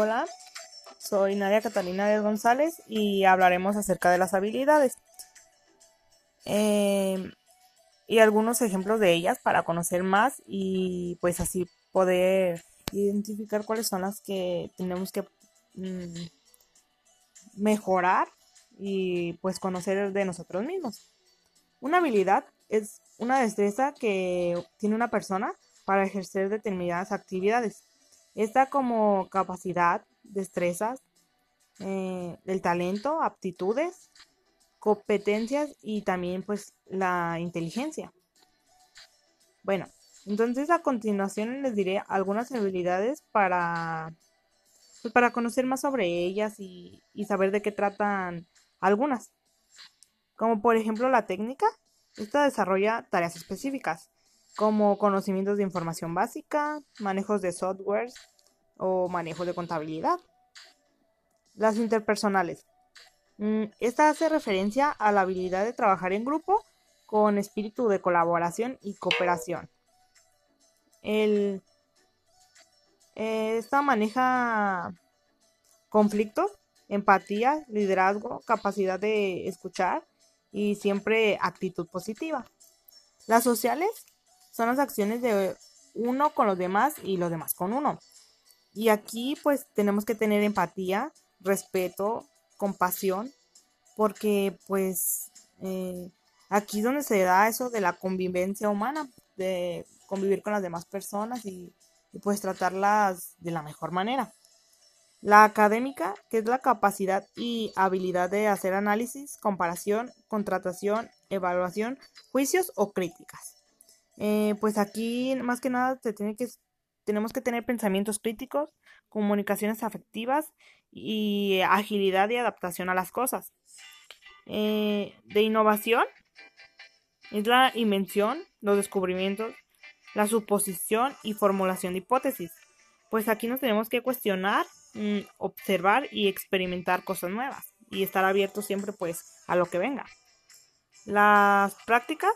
Hola, soy Nadia Catalina de González y hablaremos acerca de las habilidades em, y algunos ejemplos de ellas para conocer más y pues así poder identificar cuáles son las que tenemos que mm, mejorar y pues conocer de nosotros mismos. Una habilidad es una destreza que tiene una persona para ejercer determinadas actividades. Esta como capacidad, destrezas, eh, el talento, aptitudes, competencias y también pues la inteligencia. Bueno, entonces a continuación les diré algunas habilidades para, pues, para conocer más sobre ellas y, y saber de qué tratan algunas. Como por ejemplo la técnica, esta desarrolla tareas específicas, como conocimientos de información básica, manejos de software o manejo de contabilidad. Las interpersonales. Mm, esta hace referencia a la habilidad de trabajar en grupo con espíritu de colaboración y cooperación. El, esta maneja conflictos, empatía, liderazgo, capacidad de escuchar y siempre actitud positiva. Las sociales son las acciones de uno con los demás y los demás con uno. Y aquí pues tenemos que tener empatía, respeto, compasión, porque pues eh, aquí es donde se da eso de la convivencia humana, de convivir con las demás personas y, y pues tratarlas de la mejor manera. La académica, que es la capacidad y habilidad de hacer análisis, comparación, contratación, evaluación, juicios o críticas. Eh, pues aquí más que nada tenemos que tener pensamientos críticos, comunicaciones afectivas y agilidad y adaptación a las cosas. Eh, de innovación es la invención, los descubrimientos, la suposición y formulación de hipótesis. Pues aquí nos tenemos que cuestionar Mm, observar y experimentar cosas nuevas y estar abierto siempre pues a lo que venga. Las prácticas,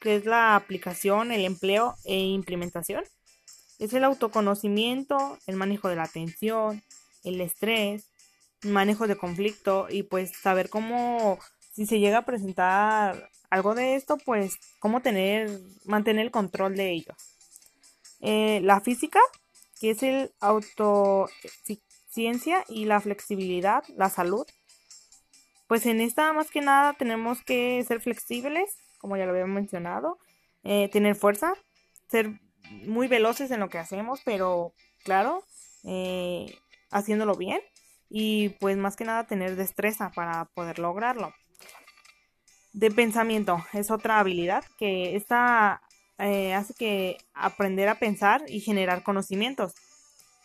que es la aplicación, el empleo e implementación, es el autoconocimiento, el manejo de la atención, el estrés, el manejo de conflicto y pues saber cómo, si se llega a presentar algo de esto, pues cómo tener, mantener el control de ello. Eh, la física, que es el auto ciencia y la flexibilidad, la salud. Pues en esta más que nada tenemos que ser flexibles, como ya lo había mencionado, eh, tener fuerza, ser muy veloces en lo que hacemos, pero claro, eh, haciéndolo bien y pues más que nada tener destreza para poder lograrlo. De pensamiento es otra habilidad que esta eh, hace que aprender a pensar y generar conocimientos.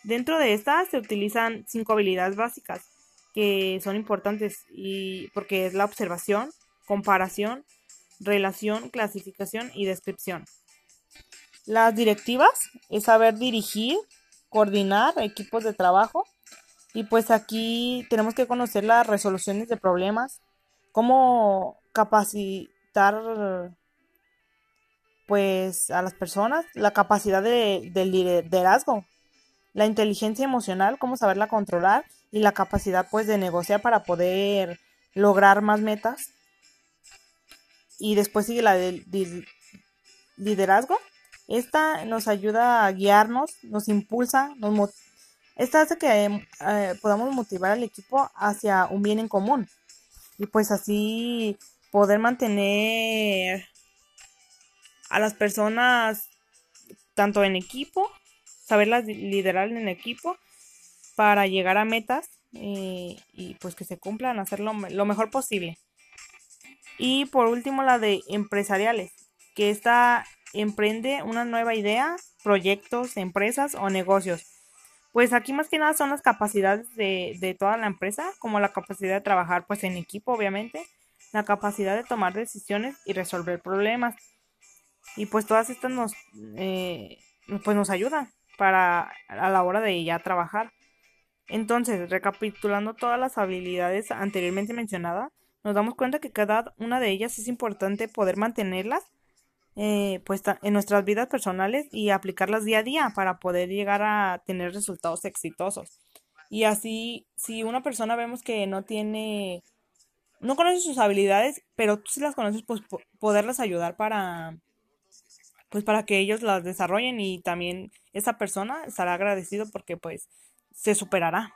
Dentro de estas se utilizan cinco habilidades básicas que son importantes y porque es la observación, comparación, relación, clasificación y descripción. Las directivas es saber dirigir, coordinar equipos de trabajo y pues aquí tenemos que conocer las resoluciones de problemas, cómo capacitar pues a las personas, la capacidad de, del liderazgo, la inteligencia emocional, cómo saberla controlar y la capacidad pues de negociar para poder lograr más metas. Y después sigue la del liderazgo. Esta nos ayuda a guiarnos, nos impulsa, nos esta hace que eh, podamos motivar al equipo hacia un bien en común. Y pues así poder mantener a las personas tanto en equipo saberlas liderar en equipo para llegar a metas eh, y pues que se cumplan, hacerlo lo mejor posible. Y por último la de empresariales, que esta emprende una nueva idea, proyectos, empresas o negocios. Pues aquí más que nada son las capacidades de, de toda la empresa, como la capacidad de trabajar pues en equipo obviamente, la capacidad de tomar decisiones y resolver problemas. Y pues todas estas nos, eh, pues nos ayudan para a la hora de ya trabajar. Entonces, recapitulando todas las habilidades anteriormente mencionadas, nos damos cuenta que cada una de ellas es importante poder mantenerlas eh, pues, en nuestras vidas personales y aplicarlas día a día para poder llegar a tener resultados exitosos. Y así, si una persona vemos que no tiene, no conoce sus habilidades, pero tú sí las conoces, pues poderlas ayudar para, pues para que ellos las desarrollen y también esa persona estará agradecido porque pues se superará.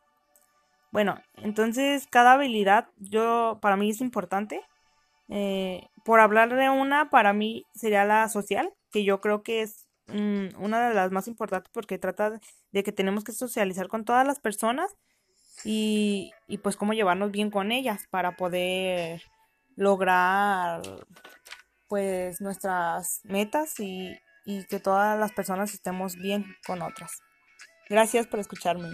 Bueno, entonces cada habilidad yo para mí es importante. Eh, por hablar de una, para mí sería la social, que yo creo que es mm, una de las más importantes porque trata de que tenemos que socializar con todas las personas y, y pues cómo llevarnos bien con ellas para poder lograr pues nuestras metas y, y que todas las personas estemos bien con otras. Gracias por escucharme.